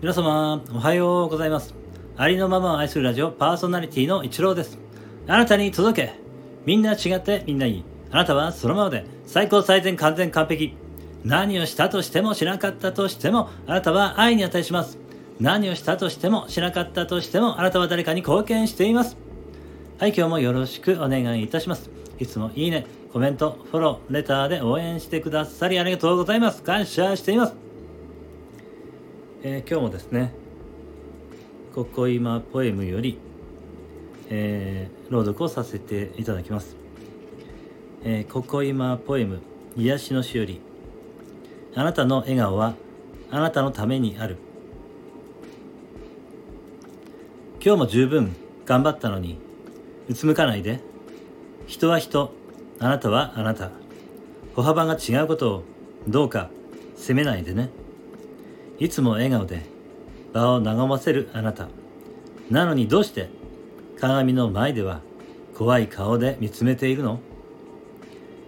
皆様、おはようございます。ありのままを愛するラジオパーソナリティの一郎です。あなたに届け。みんな違ってみんないい。あなたはそのままで最高最善完全完璧。何をしたとしてもしなかったとしてもあなたは愛に値します。何をしたとしてもしなかったとしてもあなたは誰かに貢献しています。はい、今日もよろしくお願いいたします。いつもいいね、コメント、フォロー、レターで応援してくださりありがとうございます。感謝しています。えー今日もですね、ここ今ポエムより、えー朗読をさせていただきます。えーここ今ポエム、癒しのしおり。あなたの笑顔はあなたのためにある。今日も十分頑張ったのに、うつむかないで。人は人、あなたはあなた。歩幅が違うことをどうか責めないでね。いつも笑顔で場を和ませるあなた。なのにどうして鏡の前では怖い顔で見つめているの？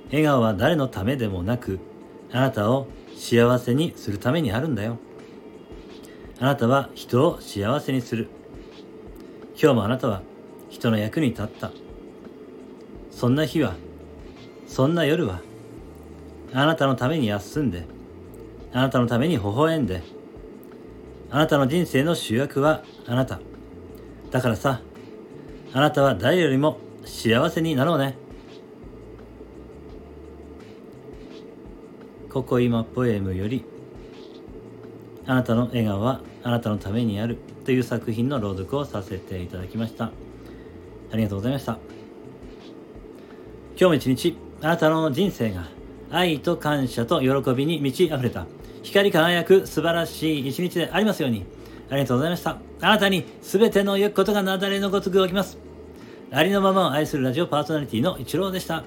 笑顔は誰のためでもなくあなたを幸せにするためにあるんだよ。あなたは人を幸せにする。今日もあなたは人の役に立った。そんな日は、そんな夜は、あなたのために休んで、あなたのために微笑んで、あなたの人生の主役はあなた。だからさ、あなたは誰よりも幸せになろうね。ここ今ポエムより、あなたの笑顔はあなたのためにあるという作品の朗読をさせていただきました。ありがとうございました。今日も一日、あなたの人生が愛と感謝と喜びに満ち溢れた、光り輝く素晴らしい一日でありますように、ありがとうございました。あなたに全ての良きことがなだれのごとく起きます。ありのままを愛するラジオパーソナリティのイチローでした。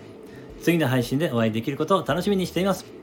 次の配信でお会いできることを楽しみにしています。